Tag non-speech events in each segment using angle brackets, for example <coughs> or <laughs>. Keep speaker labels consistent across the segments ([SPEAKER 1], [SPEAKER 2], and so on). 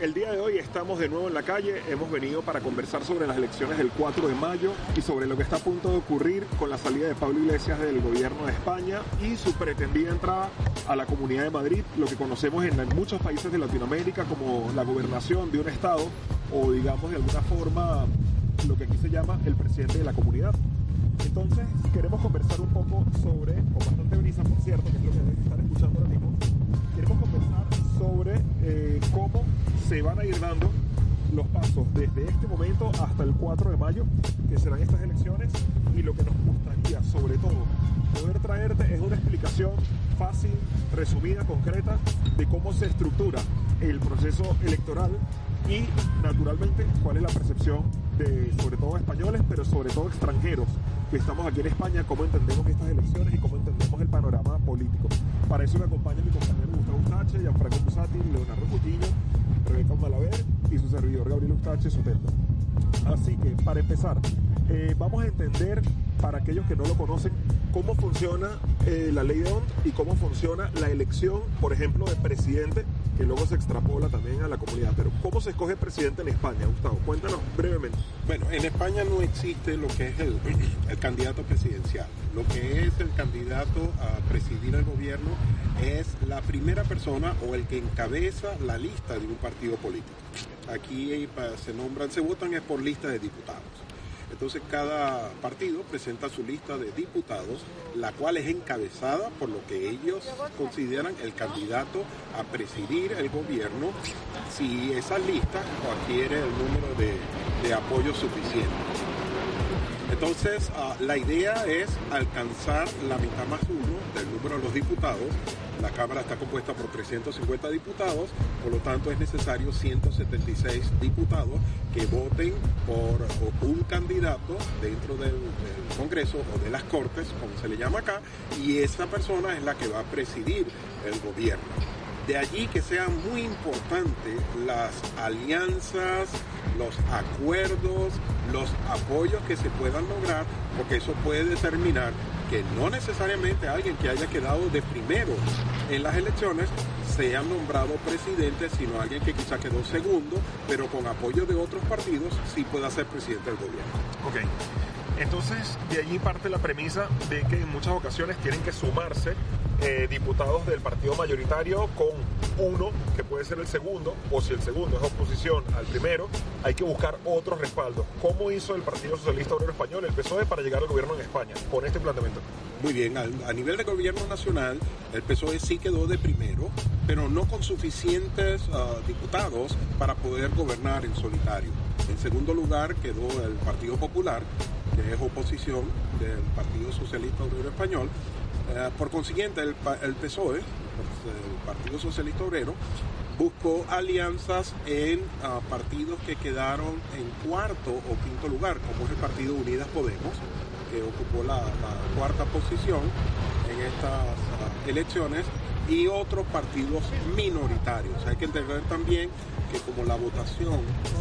[SPEAKER 1] El día de hoy estamos de nuevo en la calle, hemos venido para conversar sobre las elecciones del 4 de mayo y sobre lo que está a punto de ocurrir con la salida de Pablo Iglesias del gobierno de España y su pretendida entrada a la Comunidad de Madrid, lo que conocemos en muchos países de Latinoamérica como la gobernación de un Estado o digamos de alguna forma lo que aquí se llama el presidente de la comunidad. Entonces queremos conversar un poco sobre, con bastante brisa por cierto, que es lo que deben estar escuchando ahora mismo, queremos conversar sobre eh, cómo se van a ir dando los pasos desde este momento hasta el 4 de mayo, que serán estas elecciones, y lo que nos gustaría, sobre todo, poder traerte es una explicación fácil, resumida, concreta, de cómo se estructura el proceso electoral y, naturalmente, cuál es la percepción de, sobre todo, españoles, pero sobre todo extranjeros que estamos aquí en España, cómo entendemos estas elecciones y cómo entendemos el panorama político. Para eso me acompaña mi compañero Gustavo Ustache, Gianfranco Musati, Leonardo Coutinho, Rebeca Malaver y su servidor Gabriel Ustache Soteldo. Así que, para empezar, eh, vamos a entender, para aquellos que no lo conocen, cómo funciona eh, la ley de ONT y cómo funciona la elección, por ejemplo, de presidente, que luego se extrapola también a la comunidad. Pero, ¿cómo se escoge presidente en España, Gustavo? Cuéntanos brevemente.
[SPEAKER 2] Bueno, en España no existe lo que es el, <clears throat> el candidato presidencial. Lo que es el candidato a presidir el gobierno es la primera persona o el que encabeza la lista de un partido político. Aquí se nombran, se votan es por lista de diputados. Entonces cada partido presenta su lista de diputados, la cual es encabezada por lo que ellos consideran el candidato a presidir el gobierno si esa lista adquiere el número de, de apoyo suficiente. Entonces, uh, la idea es alcanzar la mitad más uno del número de los diputados. La Cámara está compuesta por 350 diputados, por lo tanto es necesario 176 diputados que voten por un candidato dentro del, del Congreso o de las Cortes, como se le llama acá, y esa persona es la que va a presidir el gobierno. De allí que sea muy importante las alianzas, los acuerdos, los apoyos que se puedan lograr, porque eso puede determinar que no necesariamente alguien que haya quedado de primero en las elecciones sea nombrado presidente, sino alguien que quizá quedó segundo, pero con apoyo de otros partidos sí pueda ser presidente del gobierno.
[SPEAKER 1] Ok. Entonces, de allí parte la premisa de que en muchas ocasiones tienen que sumarse eh, diputados del partido mayoritario con uno que puede ser el segundo, o si el segundo es oposición al primero, hay que buscar otros respaldos. ¿Cómo hizo el Partido Socialista Obrero Español, el PSOE, para llegar al gobierno en España con este planteamiento?
[SPEAKER 2] Muy bien, a, nivel de gobierno nacional, el PSOE sí quedó de primero, pero no con suficientes uh, diputados para poder gobernar en solitario. En segundo lugar quedó el Partido Popular, que es oposición del Partido Socialista Obrero Español. Eh, por consiguiente, el, PSOE, el Partido Socialista Obrero, buscó alianzas en uh, partidos que quedaron en cuarto o quinto lugar, como es el Partido Unidas Podemos, que ocupó la, cuarta posición en estas uh, elecciones, y otros partidos minoritarios. Hay que entender también que como la votación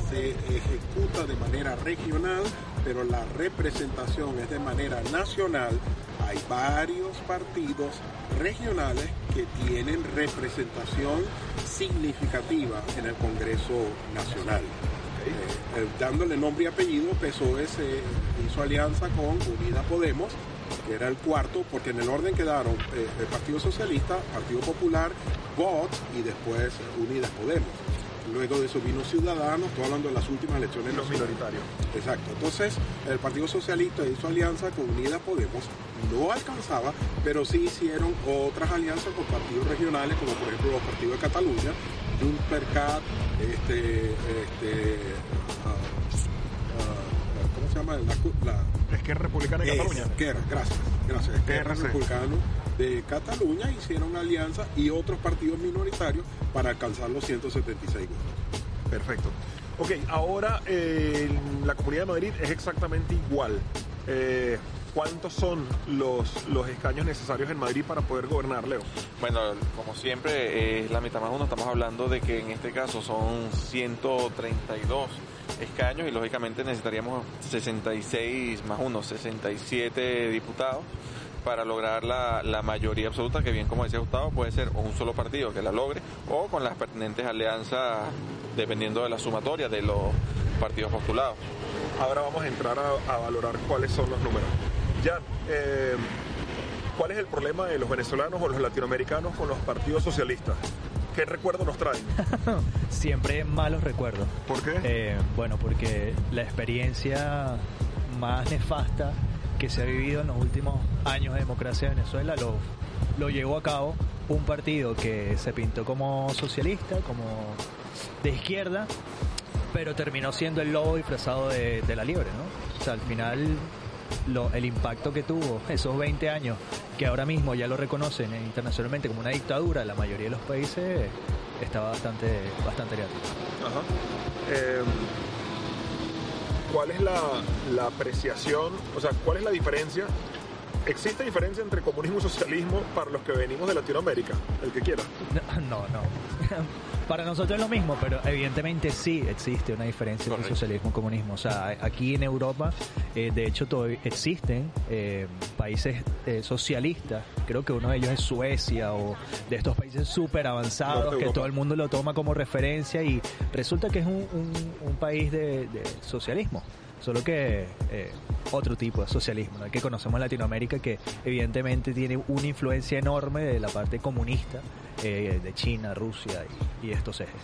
[SPEAKER 2] se ejecuta de manera regional, pero la representación es de manera nacional, hay varios partidos regionales que tienen representación significativa en el Congreso Nacional. Eh, eh, dándole nombre y apellido, PSOE se hizo alianza con Unida Podemos, que era el cuarto, porque en el orden quedaron eh, el Partido Socialista, Partido Popular, VOT y después Unidas Podemos. Luego de eso vino Ciudadanos, estoy hablando de las últimas elecciones.
[SPEAKER 1] Los minoritarios.
[SPEAKER 2] Exacto. Entonces, el Partido Socialista hizo alianza con Unidas Podemos, no alcanzaba, pero sí hicieron otras alianzas con partidos regionales, como por ejemplo los partidos de Cataluña, Junts este, este, uh, uh, ¿cómo se llama? La, la
[SPEAKER 1] Esquerra Republicana de Cataluña.
[SPEAKER 2] Esquerra, gracias, gracias. Esquerra Republicano de Cataluña hicieron alianza y otros partidos minoritarios para alcanzar los 176 votos.
[SPEAKER 1] Perfecto. Ok, ahora eh, la Comunidad de Madrid es exactamente igual. Eh, ¿Cuántos son los, los escaños necesarios en Madrid para poder gobernar, Leo?
[SPEAKER 3] Bueno, como siempre, es eh, la mitad más uno. Estamos hablando de que en este caso son 132 escaños y lógicamente necesitaríamos 66 más uno, 67 diputados para lograr la, la, mayoría absoluta, que bien como decía Gustavo, puede ser un solo partido que la logre o con las pertinentes alianzas dependiendo de la sumatoria de los partidos postulados.
[SPEAKER 1] Ahora vamos a entrar a, valorar cuáles son los números. Ya, eh, ¿cuál es el problema de los venezolanos o los latinoamericanos con los partidos socialistas? ¿Qué recuerdo nos traen? <laughs>
[SPEAKER 4] Siempre malos recuerdos.
[SPEAKER 1] ¿Por qué?
[SPEAKER 4] Eh, bueno, porque la experiencia más nefasta que se ha vivido en los últimos años de democracia de Venezuela lo, lo llevó a cabo un partido que se pintó como socialista, como de izquierda, pero terminó siendo el lobo disfrazado de, la liebre, ¿no? O sea, al final el impacto que tuvo esos 20 años, que ahora mismo ya lo reconocen internacionalmente como una dictadura, la mayoría de los países está bastante, bastante real.
[SPEAKER 1] Em, ¿Cuál es la, la apreciación, o sea, cuál es la diferencia ¿Existe diferencia entre comunismo y socialismo para los que venimos de Latinoamérica? El que quiera. <laughs>
[SPEAKER 4] No, no. Para nosotros es lo mismo, pero evidentemente sí existe una diferencia entre socialismo y comunismo. O sea, aquí en Europa, eh, de hecho, todavía existen eh, países eh, socialistas. Creo que uno de ellos es Suecia o de estos países súper avanzados que todo el mundo lo toma como referencia y resulta que es un, país de socialismo solo que eh, otro tipo de socialismo, que conocemos en Latinoamérica, que evidentemente tiene una influencia enorme de la parte comunista eh, de China, Rusia y estos ejes.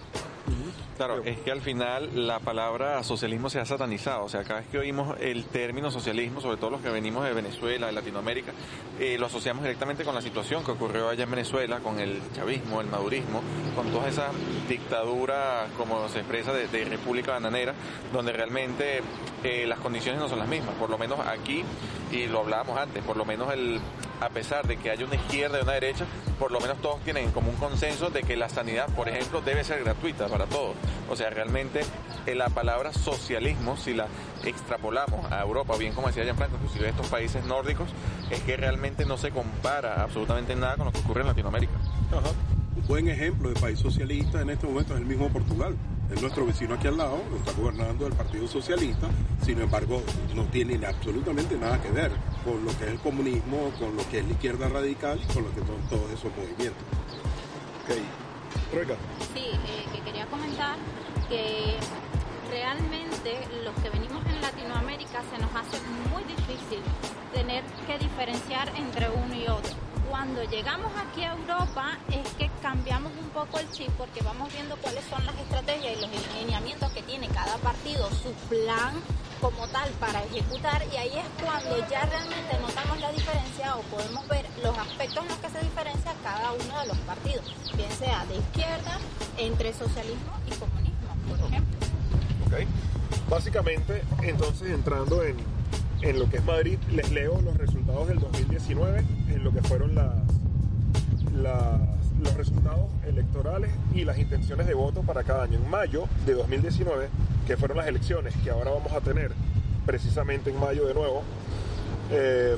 [SPEAKER 3] Claro, es que al final la palabra socialismo se ha satanizado. O sea, cada vez que oímos el término socialismo, sobre todo los que venimos de Venezuela, de Latinoamérica, eh, lo asociamos directamente con la situación que ocurrió allá en Venezuela, con el chavismo, el madurismo, con toda esa dictadura, como se expresa, de, República Bananera, donde realmente eh, las condiciones no son las mismas. Por lo menos aquí, y lo hablábamos antes, por lo menos el, a pesar de que haya una izquierda y una derecha, por lo menos todos tienen como un consenso de que la sanidad, por ejemplo, debe ser gratuita para todos. O sea, realmente eh, la palabra socialismo, si la extrapolamos a Europa, bien como decía Franco, inclusive estos países nórdicos, es que realmente no se compara absolutamente nada con lo que ocurre en Latinoamérica.
[SPEAKER 2] Un buen ejemplo de país socialista en este momento es el mismo Portugal. Es nuestro vecino aquí al lado, lo está gobernando el Partido Socialista, sin embargo no tiene absolutamente nada que ver con lo que es el comunismo, con lo que es la izquierda radical y con lo que son todos esos movimientos.
[SPEAKER 1] Okay.
[SPEAKER 5] Sí, eh, que quería comentar que realmente los que venimos en Latinoamérica se nos hace muy difícil tener que diferenciar entre uno y otro. Cuando llegamos aquí a Europa es que cambiamos un poco el chip porque vamos viendo cuáles son las estrategias y los lineamientos que tiene cada partido, su plan como tal para ejecutar y ahí es cuando ya realmente notamos la diferencia o podemos ver los aspectos en los que se diferencia cada uno de los partidos, bien sea de izquierda, entre socialismo y comunismo, por ejemplo.
[SPEAKER 1] Okay. Básicamente, entonces entrando en, en lo que es Madrid, les leo los resultados del 2019, en lo que fueron las, los resultados electorales y las intenciones de voto para cada año. En mayo de 2019 que fueron las elecciones que ahora vamos a tener precisamente en mayo de nuevo. Eh,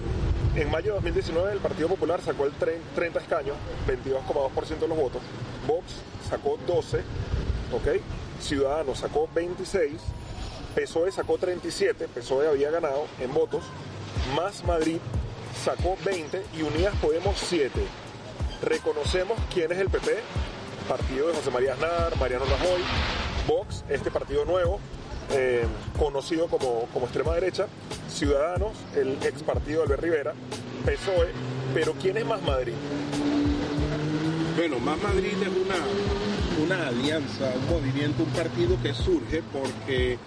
[SPEAKER 1] en mayo de 2019 el Partido Popular sacó el 30 escaños, 22,2% de los votos. Vox sacó 12, ¿ok? Ciudadanos sacó 26, PSOE sacó 37, PSOE había ganado en votos, más Madrid sacó 20 y Unidas Podemos 7. Reconocemos quién es el PP, partido de José María Aznar, Mariano Rajoy, Vox, este partido nuevo, eh, conocido como, como extrema derecha, Ciudadanos, el ex partido de Albert Rivera, PSOE, pero ¿quién es Más Madrid?
[SPEAKER 2] Bueno, Más Madrid es una, una alianza, un movimiento, un partido que surge porque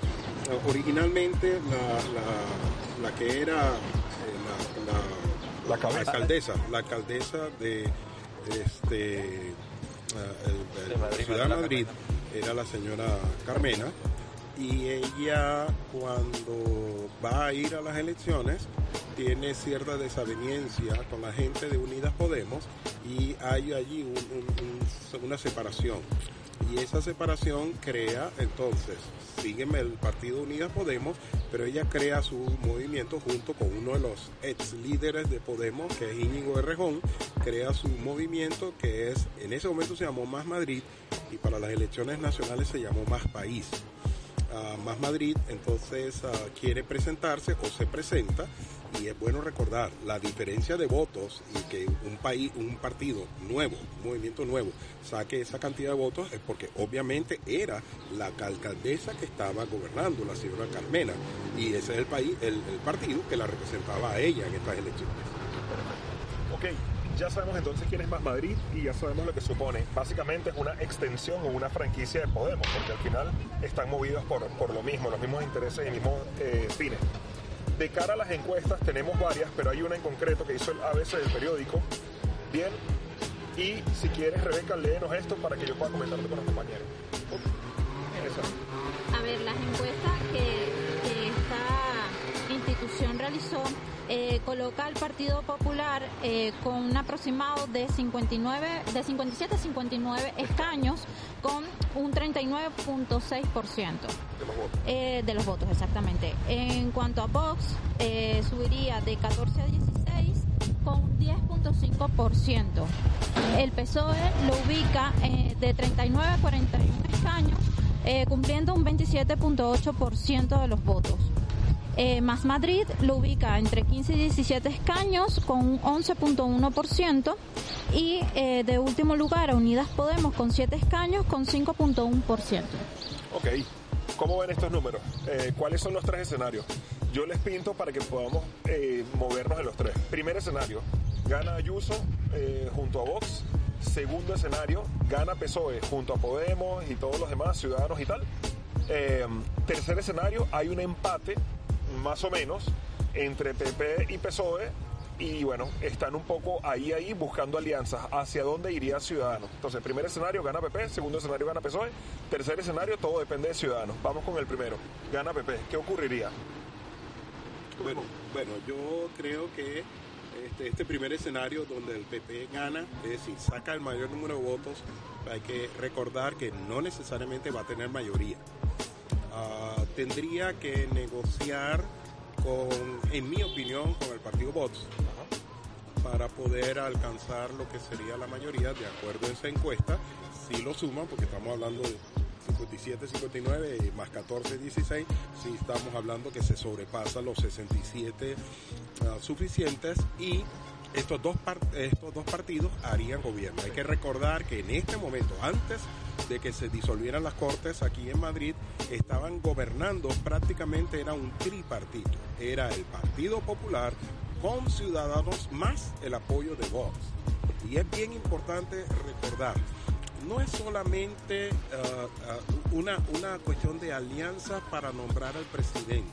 [SPEAKER 2] originalmente la, que era eh, la, alcaldesa, la alcaldesa de este, Ciudad de Madrid era la señora Carmena y ella cuando va a ir a las elecciones tiene cierta desaveniencia con la gente de Unidas Podemos y hay allí una separación. Y esa separación crea, entonces, sígueme el Partido Unidas Podemos, pero ella crea su movimiento junto con uno de los ex líderes de Podemos, que es Íñigo Errejón, crea su movimiento que es, en ese momento se llamó Más Madrid y para las elecciones nacionales se llamó Más País. Más Madrid entonces quiere presentarse o se presenta y es bueno recordar la diferencia de votos y que un país, un partido nuevo, un movimiento nuevo, saque esa cantidad de votos es porque obviamente era la alcaldesa que estaba gobernando, la señora Carmena, y ese es el país, el, partido que la representaba a ella en estas elecciones.
[SPEAKER 1] Ok, ya sabemos entonces quién es Más Madrid y ya sabemos lo que supone. Básicamente es una extensión o una franquicia de Podemos, porque al final están movidos por, por lo mismo, los mismos intereses y mismos eh, fines. De cara a las encuestas tenemos varias, pero hay una en concreto que hizo el ABC del periódico. Bien, y si quieres, Rebeca, léenos esto para que yo pueda comentarlo con los compañeros.
[SPEAKER 5] A ver, las encuestas que, esta institución realizó eh, coloca al Partido Popular eh, con un aproximado de 59, de 57 a 59 escaños con un 39.6% eh, de los votos, exactamente. En cuanto a Vox, eh, subiría de 14 a 16 con un 10.5%. El PSOE lo ubica eh, de 39 a 41 escaños, cumpliendo un 27.8% de los votos. Más Madrid lo ubica entre 15 y 17 escaños con un 11.1% y de último lugar a Unidas Podemos con 7 escaños con 5.1%.
[SPEAKER 1] Ok, ¿Cómo ven estos números? Eh, ¿Cuáles son los tres escenarios? Yo les pinto para que podamos eh, movernos en los tres. Primer escenario, gana Ayuso eh, junto a Vox. Segundo escenario, gana PSOE junto a Podemos y todos los demás ciudadanos y tal. tercer escenario, hay un empate, más o menos, entre PP y PSOE y bueno, están un poco ahí, ahí buscando alianzas. ¿Hacia dónde iría Ciudadanos? Entonces, primer escenario gana PP, segundo escenario gana PSOE, tercer escenario todo depende de Ciudadanos. Vamos con el primero. Gana PP. ¿Qué ocurriría?
[SPEAKER 2] Bueno, bueno yo creo que este, este primer escenario donde el PP gana, es decir, saca el mayor número de votos, hay que recordar que no necesariamente va a tener mayoría. Ah, tendría que negociar con, en mi opinión, con el partido Vox para poder alcanzar lo que sería la mayoría de acuerdo a esa encuesta. Si lo suman, porque estamos hablando de 57, 59 más 14, 16, si estamos hablando que se sobrepasa los 67 ah, suficientes y estos dos, estos dos partidos harían gobierno. Hay que recordar que en este momento, antes de que se disolvieran las cortes aquí en Madrid, estaban gobernando prácticamente era un tripartito. Era el Partido Popular con Ciudadanos más el apoyo de Vox. Y es bien importante recordar, no es solamente uh, uh, una, una cuestión de alianza para nombrar al presidente.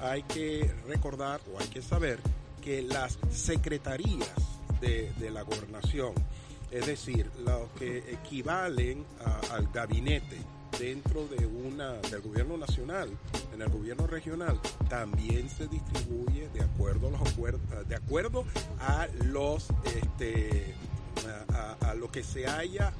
[SPEAKER 2] Hay que recordar o hay que saber que las secretarías de, la gobernación, es decir, los que equivalen al gabinete dentro de una del gobierno nacional, en el gobierno regional, también se distribuye de acuerdo a los de acuerdo a los este, a, lo que se haya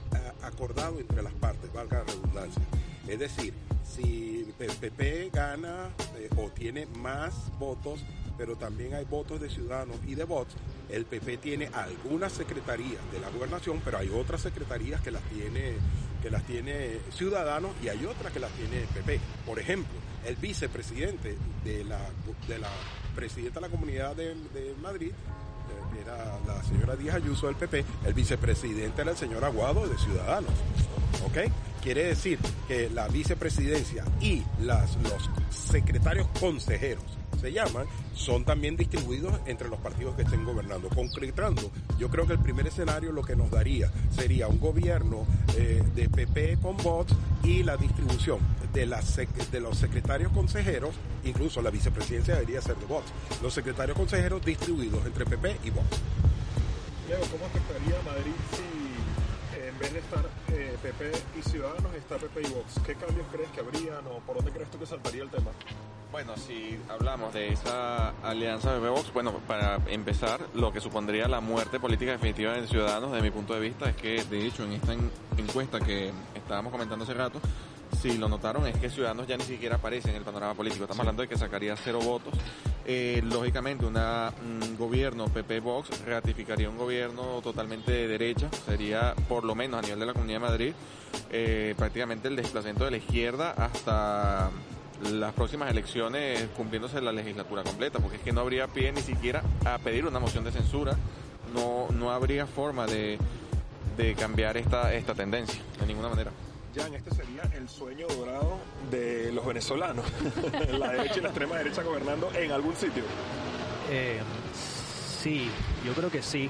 [SPEAKER 2] acordado entre las partes, valga la redundancia. Es decir, si el PP gana eh, o tiene más votos pero también hay votos de ciudadanos y de votos. El PP tiene algunas secretarías de la gobernación, pero hay otras secretarías que las tiene que las tiene Ciudadanos y hay otras que las tiene el PP. Por ejemplo, el vicepresidente de la, de la presidenta de la Comunidad de, Madrid, eh, que era la señora Díaz Ayuso del PP, el vicepresidente era el señor Aguado de Ciudadanos. ¿Ok? Quiere decir que la vicepresidencia y las, los secretarios consejeros se llaman, son también distribuidos entre los partidos que estén gobernando. Concretando, yo creo que el primer escenario lo que nos daría sería un gobierno eh, de PP con votos y la distribución de, de los secretarios consejeros, incluso la vicepresidencia debería ser de votos, los secretarios consejeros distribuidos entre PP y votos.
[SPEAKER 1] Diego, ¿cómo afectaría Madrid si en vez de estar PP eh, y Ciudadanos está PP y Vox? ¿Qué cambios crees que habrían o por dónde crees tú que saltaría el tema?
[SPEAKER 3] Bueno, si hablamos de esa alianza de Vox, bueno, para empezar, lo que supondría la muerte política definitiva de Ciudadanos, desde mi punto de vista, es que, de hecho, en esta encuesta que estábamos comentando hace rato, si lo notaron, es que Ciudadanos ya ni siquiera aparece en el panorama político. Estamos hablando de que sacaría cero votos eh, lógicamente un gobierno PP Vox ratificaría un gobierno totalmente de derecha, sería por lo menos a nivel de la Comunidad de Madrid eh, prácticamente el desplazamiento de la izquierda hasta las próximas elecciones cumpliéndose la legislatura completa, porque es que no habría pie ni siquiera a pedir una moción de censura, no, no habría forma de, de cambiar esta, esta tendencia, de ninguna manera.
[SPEAKER 1] Jan, este sería el sueño dorado de los venezolanos, <laughs> la derecha y la extrema derecha gobernando en algún sitio.
[SPEAKER 4] Eh, sí, yo creo que sí.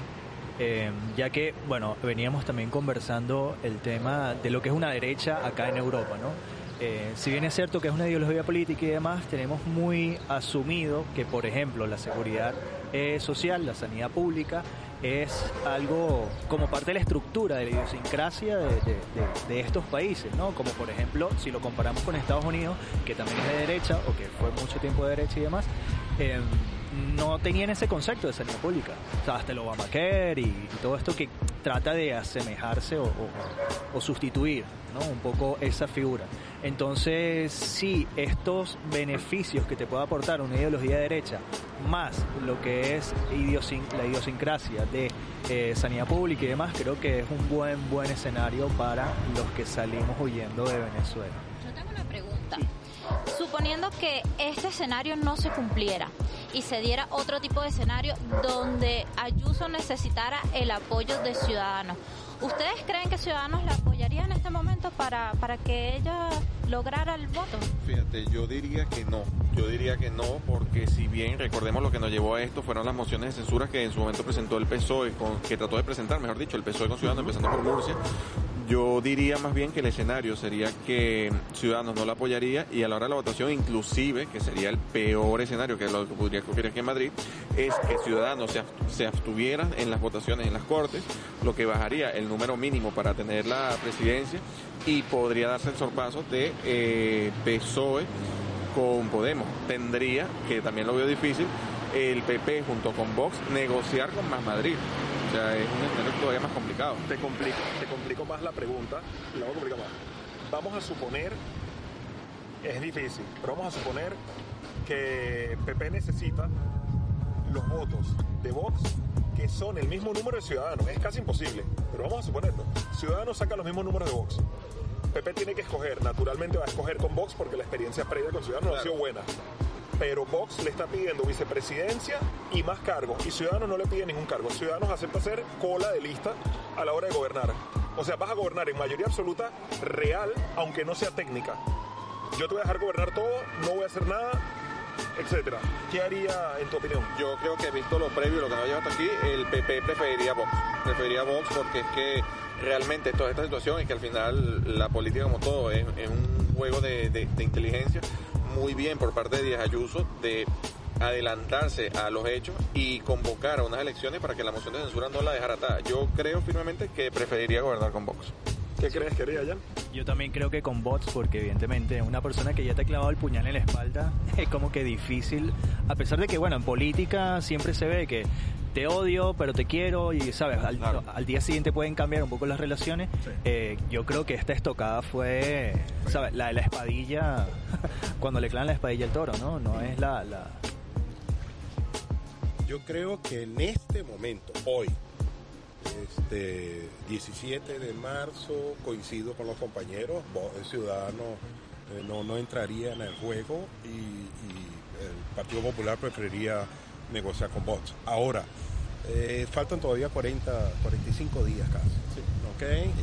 [SPEAKER 4] Eh, ya que, bueno, veníamos también conversando el tema de lo que es una derecha acá en Europa, ¿no? Eh, si bien es cierto que es una ideología política y demás, tenemos muy asumido que, por ejemplo, la seguridad social, la sanidad pública, es algo como parte de la estructura de la idiosincrasia de, estos países, ¿no? Como por ejemplo, si lo comparamos con Estados Unidos, que también es de derecha o que fue mucho tiempo de derecha y demás, eh, no tenían ese concepto de sanidad pública. O sea, hasta el Obamacare y, y todo esto que trata de asemejarse o, o, sustituir ¿no? un poco esa figura. Entonces, sí, estos beneficios que te puede aportar una ideología de derecha, más lo que es la idiosincrasia de eh, sanidad pública y demás, creo que es un buen, buen escenario para los que salimos huyendo de Venezuela.
[SPEAKER 5] Yo tengo una pregunta. Suponiendo que este escenario no se cumpliera y se diera otro tipo de escenario donde Ayuso necesitara el apoyo de Ciudadanos, ¿ustedes creen que Ciudadanos la apoyaría en este momento para, para que ella lograra el voto?
[SPEAKER 3] Fíjate, yo diría que no. Yo diría que no, porque si bien recordemos lo que nos llevó a esto fueron las mociones de censura que en su momento presentó el PSOE, con, que trató de presentar, mejor dicho, el PSOE con Ciudadanos, empezando por Murcia, yo diría más bien que el escenario sería que Ciudadanos no la apoyaría y a la hora de la votación, inclusive, que sería el peor escenario que lo que podría ocurrir aquí en Madrid, es que Ciudadanos se, se abstuvieran en las votaciones en las Cortes, lo que bajaría el número mínimo para tener la presidencia y podría darse el sorpaso de eh, PSOE con Podemos. Tendría, que también lo veo difícil, el PP junto con Vox negociar con Más Madrid. O sea, es un escenario todavía más complicado.
[SPEAKER 1] Te complico, te complico más la pregunta, la voy a complicar más. Vamos a suponer, es difícil, pero vamos a suponer que PP necesita los votos de Vox que son el mismo número de ciudadanos. Es casi imposible, pero vamos a suponerlo. Ciudadanos saca los mismos números de Vox. PP tiene que escoger, naturalmente va a escoger con Vox porque la experiencia previa con Ciudadanos no ha sido buena pero Vox le está pidiendo vicepresidencia y más cargos, y Ciudadanos no le pide ningún cargo. Ciudadanos acepta ser cola de lista a la hora de gobernar. O sea, vas a gobernar en mayoría absoluta real, aunque no sea técnica. Yo te voy a dejar gobernar todo, no voy a hacer nada, etcétera. ¿Qué haría en tu opinión?
[SPEAKER 3] Yo creo que visto lo previo, lo que nos lleva hasta aquí, el PP preferiría Vox. Preferiría Vox porque es que realmente toda esta situación es que al final la política como todo es, un juego de, de inteligencia muy bien por parte de Díaz Ayuso de adelantarse a los hechos y convocar a unas elecciones para que la moción de censura no la dejara atada. Yo creo firmemente que preferiría gobernar con Vox.
[SPEAKER 1] ¿Qué crees que haría ya?
[SPEAKER 4] Yo también creo que con bots, porque evidentemente una persona que ya te ha clavado el puñal en la espalda <laughs> es como que difícil, a pesar de que, bueno, en política siempre se ve que te odio, pero te quiero y, ¿sabes? Al, día siguiente pueden cambiar un poco las relaciones. Eh, yo creo que esta estocada fue, ¿sabes? La de la espadilla, <laughs> cuando le clavan la espadilla al toro, ¿no? No es la, la...
[SPEAKER 2] Yo creo que en este momento, hoy, este 17 de marzo, coincido con los compañeros, el ciudadano eh, no, no entraría en el juego y, el Partido Popular preferiría negociar con bots. Ahora, eh, faltan todavía 40, 45 días casi.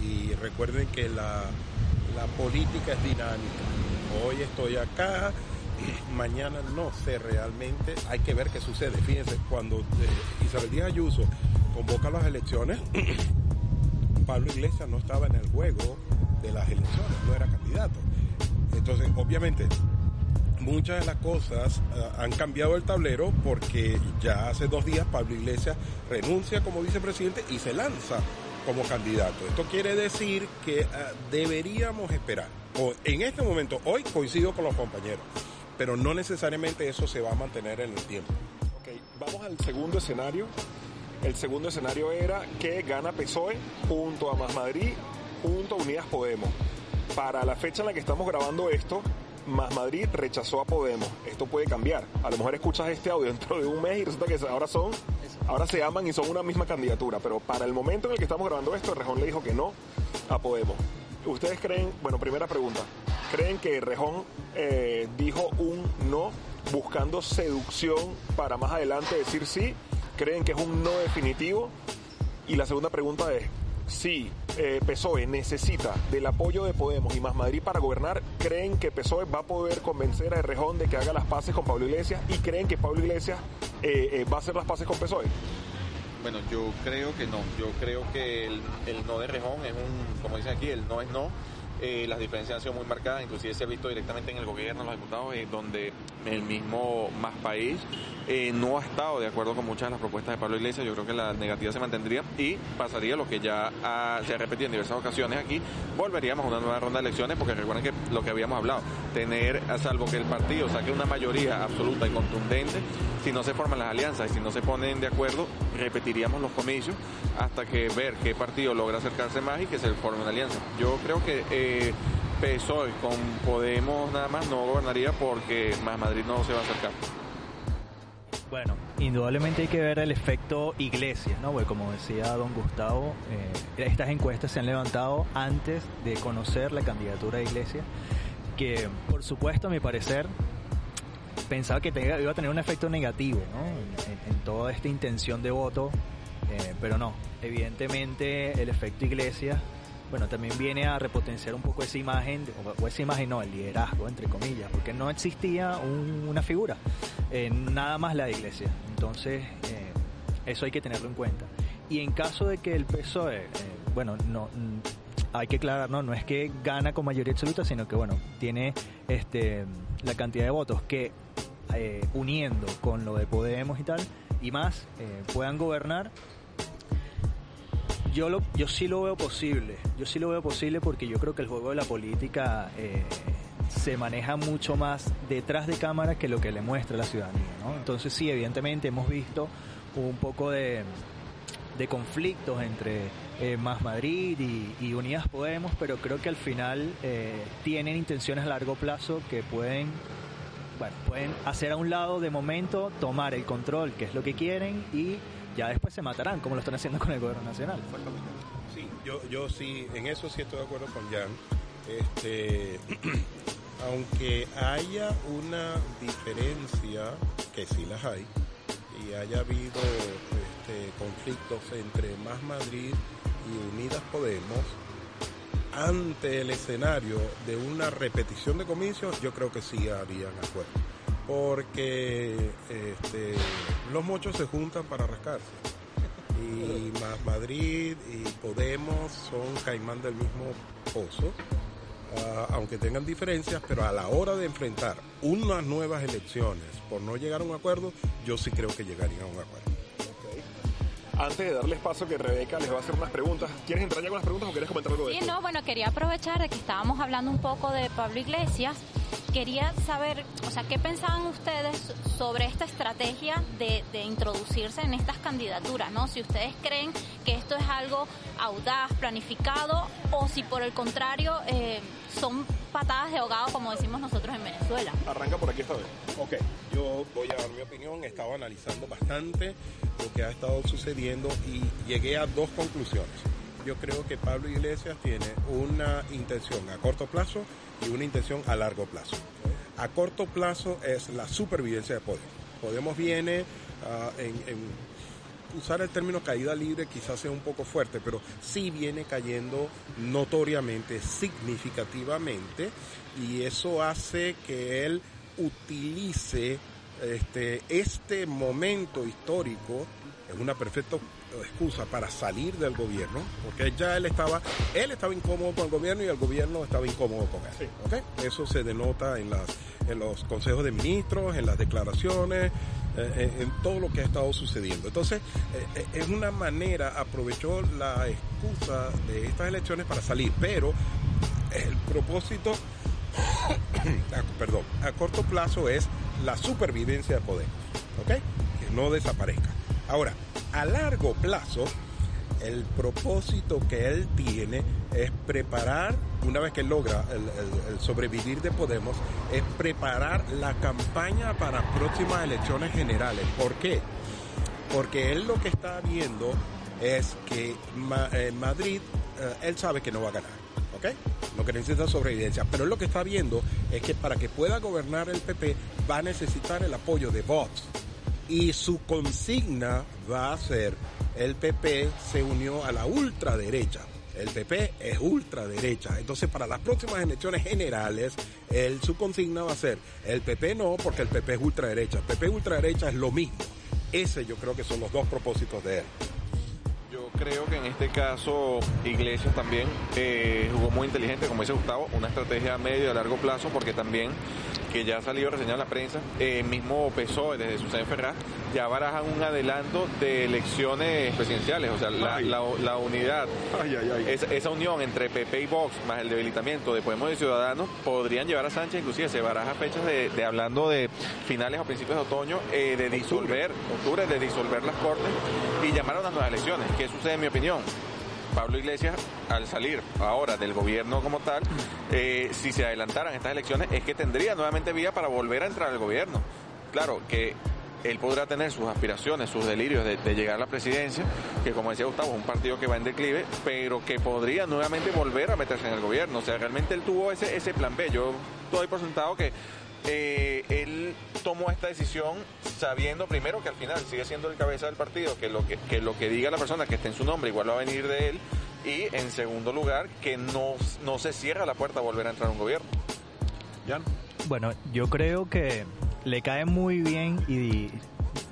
[SPEAKER 2] Y recuerden que la, la política es dinámica. Hoy estoy acá, <clears throat> mañana no sé realmente, hay que ver qué sucede. Fíjense, cuando eh, Isabel Díaz Ayuso convoca las elecciones, <clears throat> Pablo Iglesias no estaba en el juego de las elecciones, no era candidato. Entonces, obviamente, muchas de las cosas eh, han cambiado el tablero porque ya hace dos días Pablo Iglesias renuncia como vicepresidente y se lanza como candidato. Esto quiere decir que eh, deberíamos esperar. O, en este momento, hoy coincido con los compañeros, pero no necesariamente eso se va a mantener en el tiempo.
[SPEAKER 1] Ok, vamos al segundo escenario el segundo escenario era que gana PSOE junto a Más Madrid, junto a Unidas Podemos. Para la fecha en la que estamos grabando esto, Más Madrid rechazó a Podemos. Esto puede cambiar. A lo mejor escuchas este audio <laughs> dentro de un mes y resulta que ahora son, ahora se aman y son una misma candidatura. Pero para el momento en el que estamos grabando esto, Rejón le dijo que no a Podemos. ¿Ustedes creen, bueno, primera pregunta, ¿creen que Rejón eh, dijo un no buscando seducción para más adelante decir sí? ¿Creen que es un no definitivo? Y la segunda pregunta es, si eh, PSOE necesita del apoyo de Podemos y Más Madrid para gobernar, ¿creen que PSOE va a poder convencer a Rejón de que haga las paces con Pablo Iglesias? ¿Y creen que Pablo Iglesias eh, eh, va a hacer las paces con PSOE?
[SPEAKER 3] Bueno, yo creo que no. Yo creo que el, el no de Rejón es un, como dicen aquí, el no es no eh, las diferencias han sido muy marcadas, inclusive se ha visto directamente en el gobierno, en los diputados, eh, donde el mismo Más País eh, no ha estado de acuerdo con muchas de las propuestas de Pablo Iglesias. Yo creo que la negativa se mantendría y pasaría lo que ya se ha repetido en diversas ocasiones aquí. Volveríamos a una nueva ronda de elecciones porque recuerden que lo que habíamos hablado, tener, a salvo que el partido saque una mayoría absoluta y contundente, si no se forman las alianzas y si no se ponen de acuerdo, repetiríamos los comicios hasta que ver qué partido logra acercarse más y que se forme una alianza. Yo creo que eh, PSOE con Podemos nada más no gobernaría porque más Madrid no se va a acercar.
[SPEAKER 4] Bueno, indudablemente hay que ver el efecto iglesia, ¿no? Porque como decía don Gustavo, eh, estas encuestas se han levantado antes de conocer la candidatura de iglesia, que por supuesto a mi parecer pensaba que iba a tener un efecto negativo, ¿no? En, toda esta intención de voto, eh, pero no, evidentemente el efecto iglesia bueno, también viene a repotenciar un poco esa imagen, o, esa imagen no, el liderazgo, entre comillas, porque no existía una figura, eh, nada más la iglesia. Entonces, eh, eso hay que tenerlo en cuenta. Y en caso de que el PSOE, eh, bueno, no, hay que aclarar, ¿no? no es que gana con mayoría absoluta, sino que, bueno, tiene este, la cantidad de votos que, uniendo con lo de Podemos y tal, y más, puedan gobernar yo, lo, yo sí lo veo posible. Yo sí lo veo posible porque yo creo que el juego de la política eh, se maneja mucho más detrás de cámara que lo que le muestra la ciudadanía. ¿no? Entonces sí, evidentemente hemos visto un poco de, de conflictos entre eh, Más Madrid y, Unidas Podemos, pero creo que al final eh, tienen intenciones a largo plazo que pueden pueden hacer a un lado de momento, tomar el control, que es lo que quieren, y ya después se matarán, como lo están haciendo con el gobierno nacional.
[SPEAKER 2] Sí, yo, yo sí, en eso sí estoy de acuerdo con Jan. Este, <clears throat> aunque haya una diferencia, que sí las hay, y haya habido este, conflictos entre Más Madrid y Unidas Podemos, ante el escenario de una repetición de comicios, yo creo que sí habían acuerdo porque este, los muchos se juntan para rascarse. Y más Madrid y Podemos son caimán del mismo pozo, ah, aunque tengan diferencias, pero a la hora de enfrentar unas nuevas elecciones por no llegar a un acuerdo, yo sí creo que llegarían a un acuerdo.
[SPEAKER 1] Antes de darles paso que Rebeca les va a hacer unas preguntas, ¿quieres entrar ya con las preguntas o quieres comentar algo de
[SPEAKER 5] Sí, no, bueno, quería aprovechar de que estábamos hablando un poco de Pablo Iglesias quería saber, o sea, ¿qué pensaban ustedes sobre esta estrategia de, introducirse en estas candidaturas, ¿no? Si ustedes creen que esto es algo audaz, planificado, o si por el contrario eh, son patadas de ahogado, como decimos nosotros en Venezuela.
[SPEAKER 1] Arranca por aquí esta vez.
[SPEAKER 2] Ok, yo voy a dar mi opinión. He estado analizando bastante lo que ha estado sucediendo y llegué a dos conclusiones yo creo que Pablo Iglesias tiene una intención a corto plazo y una intención a largo plazo. A corto plazo es la supervivencia de Podemos. Podemos viene ah, en, usar el término caída libre quizás sea un poco fuerte, pero sí viene cayendo notoriamente, significativamente, y eso hace que él utilice este, este momento histórico, es una perfecta excusa para salir del gobierno, porque ya él estaba, él estaba incómodo con el gobierno y el gobierno estaba incómodo con él. Eso se denota en, las, en los consejos de ministros, en las declaraciones, eh, en, todo lo que ha estado sucediendo. Entonces, eh, eh, es una manera, aprovechó la excusa de estas elecciones para salir, pero el propósito, <coughs> perdón, a corto plazo es la supervivencia de poder, ¿ok? Que no desaparezca. Ahora, a largo plazo, el propósito que él tiene es preparar, una vez que logra sobrevivir de Podemos, es preparar la campaña para próximas elecciones generales. ¿Por qué? Porque él lo que está viendo es que en Madrid, eh, él sabe que no va a ganar. ¿ok? Lo que necesita es sobrevivencia. Pero él lo que está viendo es que para que pueda gobernar el PP va a necesitar el apoyo de Vox. Y su consigna va a ser el PP se unió a la ultraderecha. El PP es ultraderecha. Entonces, para las próximas elecciones generales, su consigna va a ser el PP no, porque el PP es ultraderecha. El PP ultraderecha es lo mismo. Ese yo creo que son los dos propósitos de él.
[SPEAKER 3] Yo creo que en este caso Iglesias también eh, jugó muy inteligente, como dice Gustavo, una estrategia a medio y a largo plazo, porque también que ya ha salido reseñado en la prensa, el mismo PSOE desde Susana Ferraz ya barajan un adelanto de elecciones presidenciales, o sea, la, la, unidad, esa, unión entre PP y Vox más el debilitamiento de Podemos y Ciudadanos podrían llevar a Sánchez, inclusive se baraja fechas de, hablando de finales o principios de otoño, eh, de disolver, octubre, de disolver las cortes y llamar a unas nuevas elecciones. ¿Qué sucede en mi opinión? Pablo Iglesias, al salir ahora del gobierno como tal, eh, si se adelantaran estas elecciones, es que tendría nuevamente vía para volver a entrar al gobierno. Claro que él podrá tener sus aspiraciones, sus delirios de, llegar a la presidencia, que como decía Gustavo, es un partido que va en declive, pero que podría nuevamente volver a meterse en el gobierno. O sea, realmente él tuvo ese, ese plan B. Yo doy por sentado que eh, él tomó esta decisión sabiendo primero que al final sigue siendo el cabeza del partido, que lo que, que lo que diga la persona que esté en su nombre igual va a venir de él, y en segundo lugar que no, no se cierra la puerta a volver a entrar a un gobierno.
[SPEAKER 4] ¿Jan? Bueno, yo creo que le cae muy bien y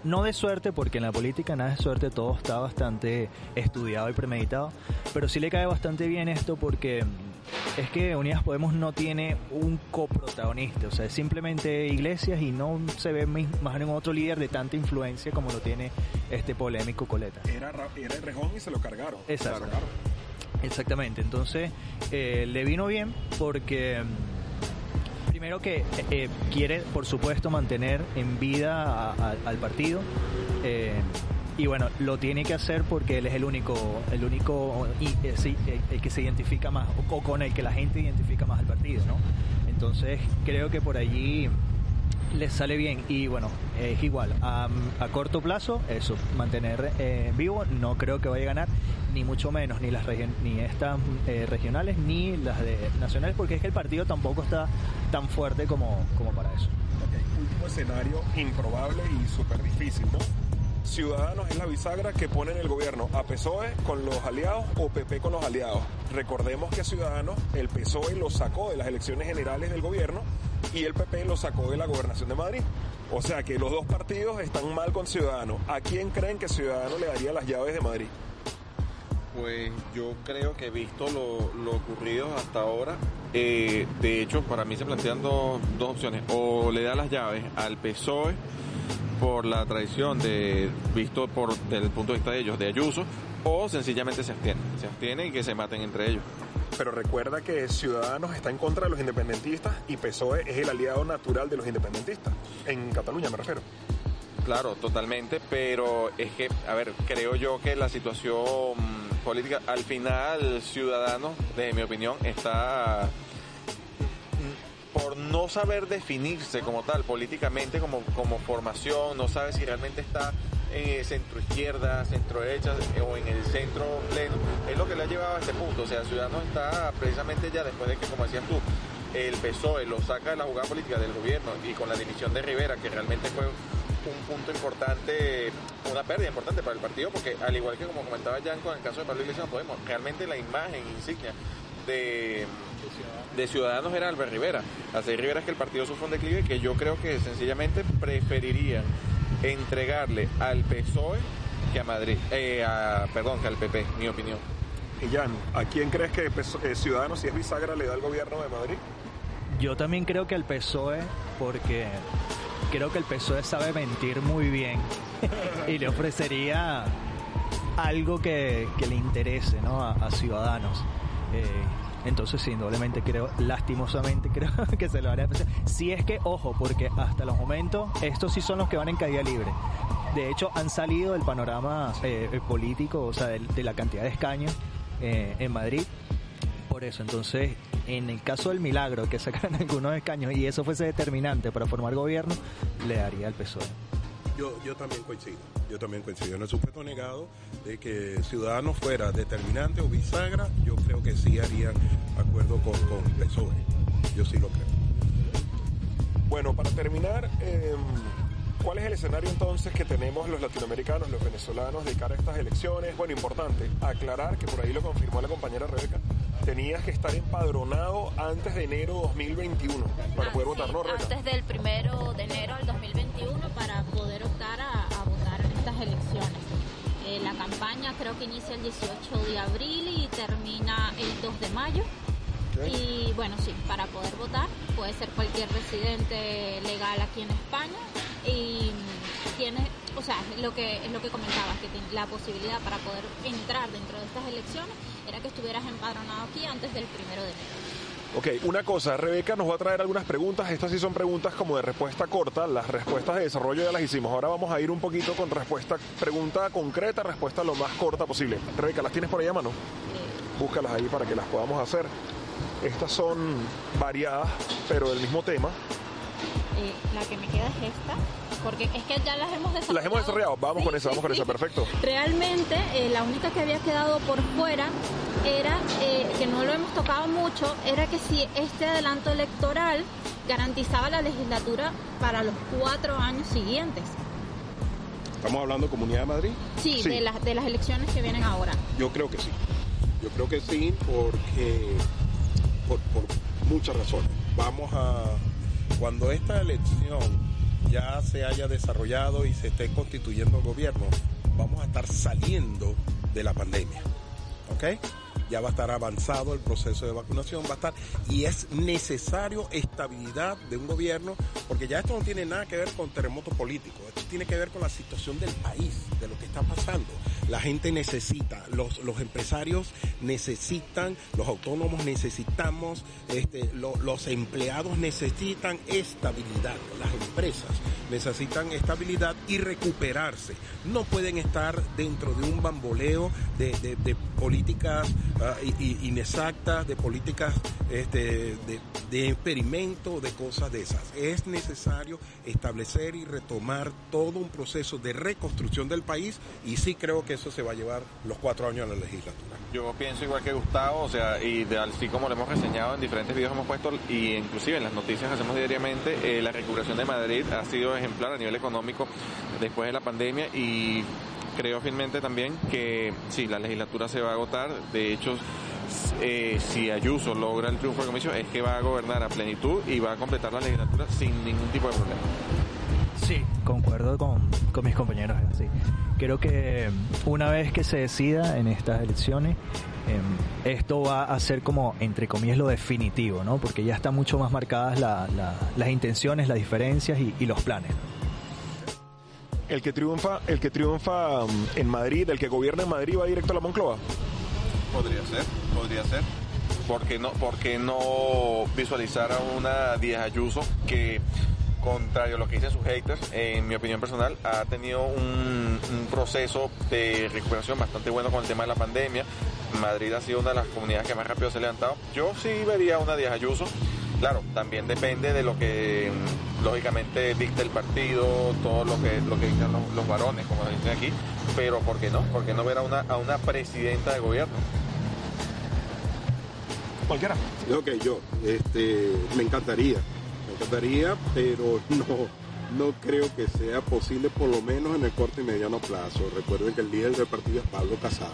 [SPEAKER 4] no de suerte, porque en la política nada de suerte, todo está bastante estudiado y premeditado, pero sí le cae bastante bien esto porque es que Unidas Podemos no tiene un coprotagonista, o sea, es simplemente Iglesias y no se ve más en otro líder de tanta influencia como lo tiene este polémico Coleta.
[SPEAKER 1] Era, era el Rejón y se lo cargaron.
[SPEAKER 4] Exacto. Exactamente, entonces eh, le vino bien porque mm, primero que eh, eh, quiere, por supuesto, mantener en vida al partido. Y bueno, lo tiene que hacer porque él es el único, el único el que se identifica más, o con el que la gente identifica más al partido, ¿no? Entonces creo que por allí les sale bien y bueno, es igual, a, corto plazo, eso, mantener eh, vivo, no creo que vaya a ganar, ni mucho menos, ni las ni estas eh, regionales, ni las de nacionales, porque es que el partido tampoco está tan fuerte como, como para eso.
[SPEAKER 1] último escenario improbable y súper difícil, ¿no? Ciudadanos es la bisagra que pone en el gobierno a PSOE con los aliados o PP con los aliados. Recordemos que Ciudadanos, el PSOE lo sacó de las elecciones generales del gobierno y el PP lo sacó de la gobernación de Madrid. O sea que los dos partidos están mal con Ciudadanos. ¿A quién creen que Ciudadanos le daría las llaves de Madrid?
[SPEAKER 3] Pues yo creo que visto lo, ocurrido hasta ahora, eh, de hecho para mí se plantean dos, dos opciones. O le da las llaves al PSOE por la tradición de, visto por desde el punto de vista de ellos, de Ayuso, o sencillamente se abstiene, se abstiene y que se maten entre ellos.
[SPEAKER 1] Pero recuerda que Ciudadanos está en contra de los independentistas y PSOE es el aliado natural de los independentistas, en Cataluña me refiero.
[SPEAKER 3] Claro, totalmente, pero es que, a ver, creo yo que la situación política, al final, Ciudadanos, de mi opinión, está por no saber definirse como tal políticamente, como, como formación, no sabe si realmente está en centro izquierda, centro derecha o en el centro pleno, es lo que le ha llevado a este punto. O sea, Ciudadanos está precisamente ya después de que, como decías tú, el PSOE lo saca de la jugada política del gobierno y con la dimisión de Rivera, que realmente fue un punto importante, una pérdida importante para el partido, porque al igual que como comentaba Jan con el caso de Pablo Iglesias, Podemos, realmente la imagen insignia de de Ciudadanos era Albert Rivera. Hace Rivera es que el partido sufre un declive que yo creo que sencillamente preferiría entregarle al PSOE que a Madrid, eh, perdón, que al PP, mi opinión.
[SPEAKER 1] Y Jan, ¿a quién crees que eh, Ciudadanos, si es bisagra, le da al gobierno de Madrid?
[SPEAKER 4] Yo también creo que al PSOE, porque creo que el PSOE sabe mentir muy bien <laughs> y le ofrecería algo que, le interese ¿no? a, Ciudadanos. Eh, entonces, sí, indudablemente creo, lastimosamente creo <laughs> que se lo hará. Si es que, ojo, porque hasta los momentos, estos sí son los que van en caída libre. De hecho, han salido del panorama eh, político, o sea, de, la cantidad de escaños eh, en Madrid. Por eso, entonces, en el caso del milagro, que sacaran <laughs> algunos escaños y eso fuese determinante para formar gobierno, le daría al PSOE.
[SPEAKER 2] Yo, yo también coincido, yo también coincido. En el supuesto negado de que Ciudadanos fuera determinante o bisagra, yo creo que sí harían acuerdo con, con PSOE. Yo sí lo creo.
[SPEAKER 1] Bueno, para terminar, em, ¿cuál es el escenario entonces que tenemos los latinoamericanos, los venezolanos de cara a estas elecciones? Bueno, importante, aclarar que por ahí lo confirmó la compañera Rebeca, tenías que estar empadronado antes de enero 2021 para poder votar, ¿no,
[SPEAKER 5] Rebeca? Antes del primero de enero del 2021 para poder optar a, estas elecciones. Eh, la campaña creo que inicia el 18 de abril y termina el 2 de mayo. Y bueno, sí, para poder votar puede ser cualquier residente legal aquí en España y tiene, o sea, lo que es lo que comentabas, que la posibilidad para poder entrar dentro de estas elecciones era que estuvieras empadronado aquí antes del primero de enero.
[SPEAKER 1] Ok, una cosa, Rebeca nos va a traer algunas preguntas, estas sí son preguntas como de respuesta corta, las respuestas de desarrollo ya las hicimos, ahora vamos a ir un poquito con respuesta, pregunta concreta, respuesta lo más corta posible. Rebeca, ¿las tienes por ahí a mano? Búscalas ahí para que las podamos hacer. Estas son variadas, pero del mismo tema.
[SPEAKER 5] Eh, la que me queda es esta, porque es que ya las hemos desarrollado.
[SPEAKER 1] Las hemos desarrollado, vamos con esa, vamos con esa, perfecto.
[SPEAKER 5] Realmente, eh, la única que había quedado por fuera era, eh, que no lo hemos tocado mucho, era que si este adelanto electoral garantizaba la legislatura para los cuatro años siguientes.
[SPEAKER 2] ¿Estamos hablando de Comunidad de Madrid?
[SPEAKER 5] Sí, De, las, de las elecciones que vienen ahora.
[SPEAKER 2] Yo creo que sí. Yo creo que sí, porque por, muchas razones. Vamos a, cuando esta elección ya se haya desarrollado y se esté constituyendo el gobierno, vamos a estar saliendo de la pandemia. ¿Ok? ya va a estar avanzado el proceso de vacunación, va a estar, y es necesario estabilidad de un gobierno, porque ya esto no tiene nada que ver con terremoto político, esto tiene que ver con la situación del país, de lo que está pasando. La gente necesita, los, los empresarios necesitan, los autónomos necesitamos, este, los empleados necesitan estabilidad, las empresas necesitan estabilidad y recuperarse. No pueden estar dentro de un bamboleo de, de políticas Ah, inexactas, de políticas este, de, de experimento, de cosas de esas. Es necesario establecer y retomar todo un proceso de reconstrucción del país y sí creo que eso se va a llevar los cuatro años a la legislatura.
[SPEAKER 3] Yo pienso igual que Gustavo, o sea, y de, así como lo hemos reseñado en diferentes videos hemos puesto, y inclusive en las noticias que hacemos diariamente, eh, la recuperación de Madrid ha sido ejemplar a nivel económico después de la pandemia y creo firmemente también que sí, la legislatura se va a agotar. De hecho, eh, si Ayuso logra el triunfo de comisión, es que va a gobernar a plenitud y va a completar la legislatura sin ningún tipo de problema.
[SPEAKER 4] Sí, concuerdo con, mis compañeros. Sí. Creo que una vez que se decida en estas elecciones, em, esto va a ser como, entre comillas, lo definitivo, ¿no? Porque ya están mucho más marcadas las intenciones, las diferencias y los planes
[SPEAKER 1] el que triunfa, el que triunfa um, en Madrid, el que gobierna en Madrid va directo a la Moncloa.
[SPEAKER 3] Podría ser, podría ser. porque no, porque no visualizar a una Díaz Ayuso que contrario a lo que dicen sus haters, en mi opinión personal, ha tenido un, un, proceso de recuperación bastante bueno con el tema de la pandemia. Madrid ha sido una de las comunidades que más rápido se ha levantado. Yo sí vería a una Díaz Ayuso Claro, también depende de lo que lógicamente dicta el partido, todo lo que lo que dictan los, varones, como dicen aquí, pero ¿por qué no? ¿Por qué no ver a una, a una presidenta de gobierno?
[SPEAKER 1] Cualquiera.
[SPEAKER 2] Ok, yo, este, me encantaría, encantaría, pero <laughs> no, no creo que sea posible, por lo menos en el corto y mediano plazo. Recuerden que el líder del partido es Pablo Casado.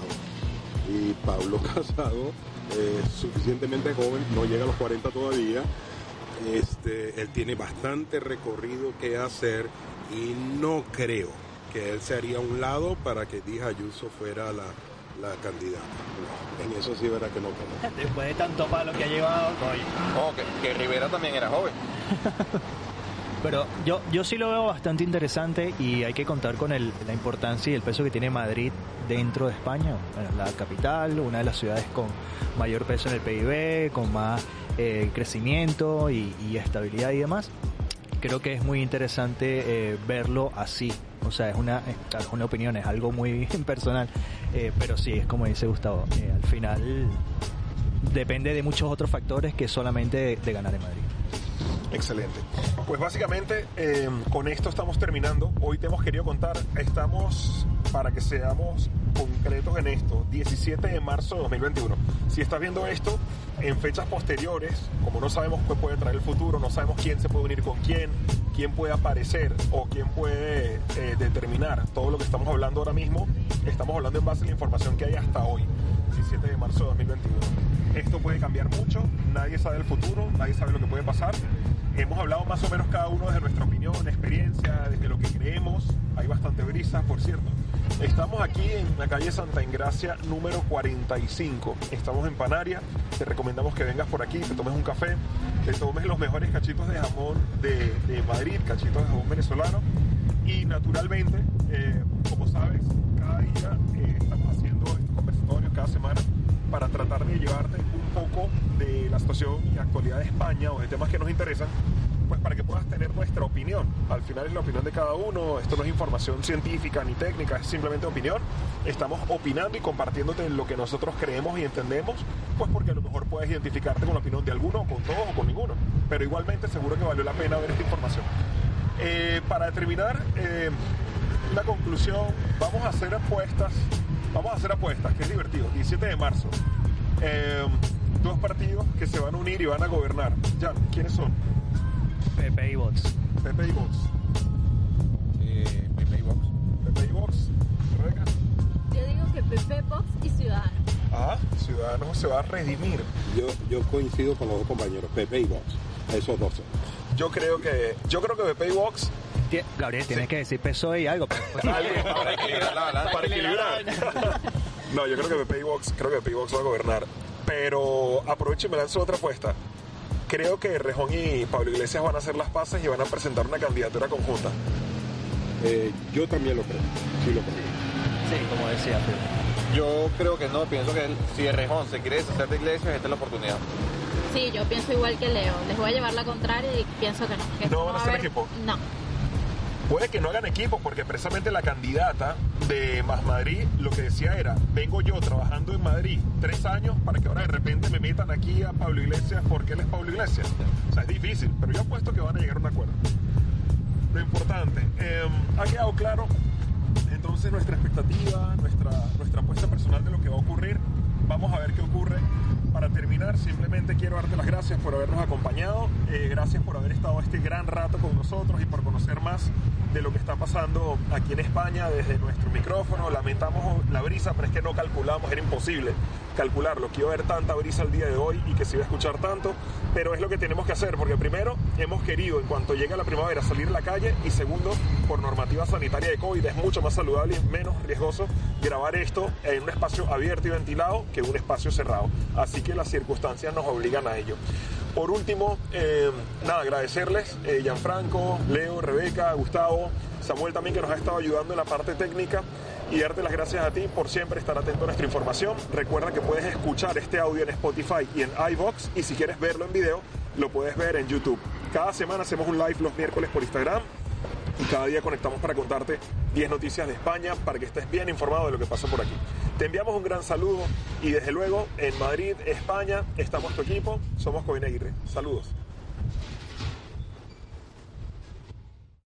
[SPEAKER 2] Y Pablo <laughs> Casado eh, suficientemente joven, no llega a los 40 todavía. Este, él tiene bastante recorrido que hacer y no creo que él se haría a un lado para que Díaz Ayuso fuera la, la candidata. en eso sí verá que no creo.
[SPEAKER 4] Después de tanto palo que ha llevado,
[SPEAKER 3] oh, que Rivera también era joven. <laughs>
[SPEAKER 4] Pero yo, yo sí lo veo bastante interesante y hay que contar con el, la importancia y el peso que tiene Madrid dentro de España, la capital, una de las ciudades con mayor peso en el PIB, con más eh, crecimiento y, estabilidad y demás. Creo que es muy interesante eh, verlo así. O sea, es una, es una opinión, es algo muy <laughs> personal. Eh, pero sí, es como dice Gustavo. Eh, al final depende de muchos otros factores que solamente de ganar en Madrid.
[SPEAKER 1] Excelente. Pues básicamente em, con esto estamos terminando. Hoy te hemos querido contar, estamos, para que seamos concretos en esto, 17 de marzo de 2021. Si estás viendo esto en fechas posteriores, como no sabemos qué puede traer el futuro, no sabemos quién se puede unir con quién, quién puede aparecer o quién puede eh, determinar todo lo que estamos hablando ahora mismo, estamos hablando en base a la información que hay hasta hoy, 17 de marzo de 2021. Esto puede cambiar mucho, nadie sabe el futuro, nadie sabe lo que puede pasar. Hemos hablado más o menos cada uno desde nuestra opinión, experiencia, desde lo que creemos. Hay bastante brisa, por cierto. Estamos aquí en la calle Santa Ingracia número 45. Estamos en Panaria. Te recomendamos que vengas por aquí, te tomes un café, te tomes los mejores cachitos de jamón de, Madrid, cachitos de jamón venezolano. Y naturalmente, eh, como sabes, cada día eh, estamos haciendo estos conversatorios cada semana para tratar de llevarte un poco de la situación y actualidad de España o de temas que nos interesan, pues para que puedas tener nuestra opinión. Al final es la opinión de cada uno, esto no es información científica ni técnica, es simplemente opinión. Estamos opinando y compartiéndote lo que nosotros creemos y entendemos, pues porque a lo mejor puedes identificarte con la opinión de alguno, con todos o con ninguno. Pero igualmente seguro que valió la pena ver esta información. Eh, para terminar, eh, una conclusión, vamos a hacer apuestas Vamos a hacer apuestas, que es divertido. 17 de marzo. Eh, dos partidos que se van a unir y van a gobernar. Ya, ¿quiénes son?
[SPEAKER 4] Pepe y Vox.
[SPEAKER 1] Pepe y Vox.
[SPEAKER 3] Eh, Pepe y Vox.
[SPEAKER 1] Pepe y Vox.
[SPEAKER 5] Rebeca. Yo digo que Pepe, Vox y Ciudadanos.
[SPEAKER 1] Ah, Ciudadanos se va a redimir.
[SPEAKER 2] Yo, yo coincido con los dos compañeros, Pepe y Vox. Esos dos.
[SPEAKER 1] Yo creo que, yo creo que Pepe y Vox
[SPEAKER 4] Gabriel, tienes que decir peso y algo.
[SPEAKER 1] para <laughs> equilibrar no, yo creo que Pepe Box, creo que Box va a gobernar. Pero aprovecho y me lanzo otra apuesta. Creo que Rejón y Pablo Iglesias van a hacer las paces y van a presentar una candidatura conjunta.
[SPEAKER 2] Eh, yo también lo creo. Sí, lo creo.
[SPEAKER 4] Sí, como decía
[SPEAKER 3] Yo creo que no, pienso que si Rejón se quiere deshacer de Iglesias, esta es la oportunidad.
[SPEAKER 5] Sí, yo pienso igual que Leo. Les voy a llevar la contraria y pienso que no.
[SPEAKER 1] ¿No van a hacer equipo?
[SPEAKER 5] No.
[SPEAKER 1] Puede que no hagan equipo porque precisamente la candidata de Más Madrid lo que decía era, vengo yo trabajando en Madrid tres años para que ahora de repente me metan aquí a Pablo Iglesias porque él es Pablo Iglesias. O sea, es difícil, pero yo apuesto que van a llegar a un acuerdo. Lo importante, em, ha quedado claro entonces nuestra expectativa, nuestra, nuestra apuesta personal de lo que va a ocurrir. Vamos a ver qué ocurre para terminar, simplemente quiero darte las gracias por habernos acompañado, eh, gracias por haber estado este gran rato con nosotros y por conocer más de lo que está pasando aquí en España desde nuestro micrófono. Lamentamos la brisa, pero es que no calculamos, era imposible calcularlo. Quiero ver tanta brisa el día de hoy y que se iba a escuchar tanto, pero es lo que tenemos que hacer, porque primero hemos querido, en cuanto llegue la primavera, salir a la calle y segundo, por normativa sanitaria de COVID, es mucho más saludable y menos riesgoso grabar esto en un espacio abierto y ventilado que un espacio cerrado. Así que las circunstancias nos obligan a ello. Por último, eh, nada, agradecerles, eh, Gianfranco, Leo, Rebeca, Gustavo, Samuel también que nos ha estado ayudando en la parte técnica y darte las gracias a ti por siempre estar atento a nuestra información. Recuerda que puedes escuchar este audio en Spotify y en iVox y si quieres verlo en video, lo puedes ver en YouTube. Cada semana hacemos un live los miércoles por Instagram cada día conectamos para contarte 10 noticias de España para que estés bien informado de lo que pasó por aquí. Te enviamos un gran saludo y desde luego en Madrid, España, estamos tu equipo, somos Coinaire. Saludos.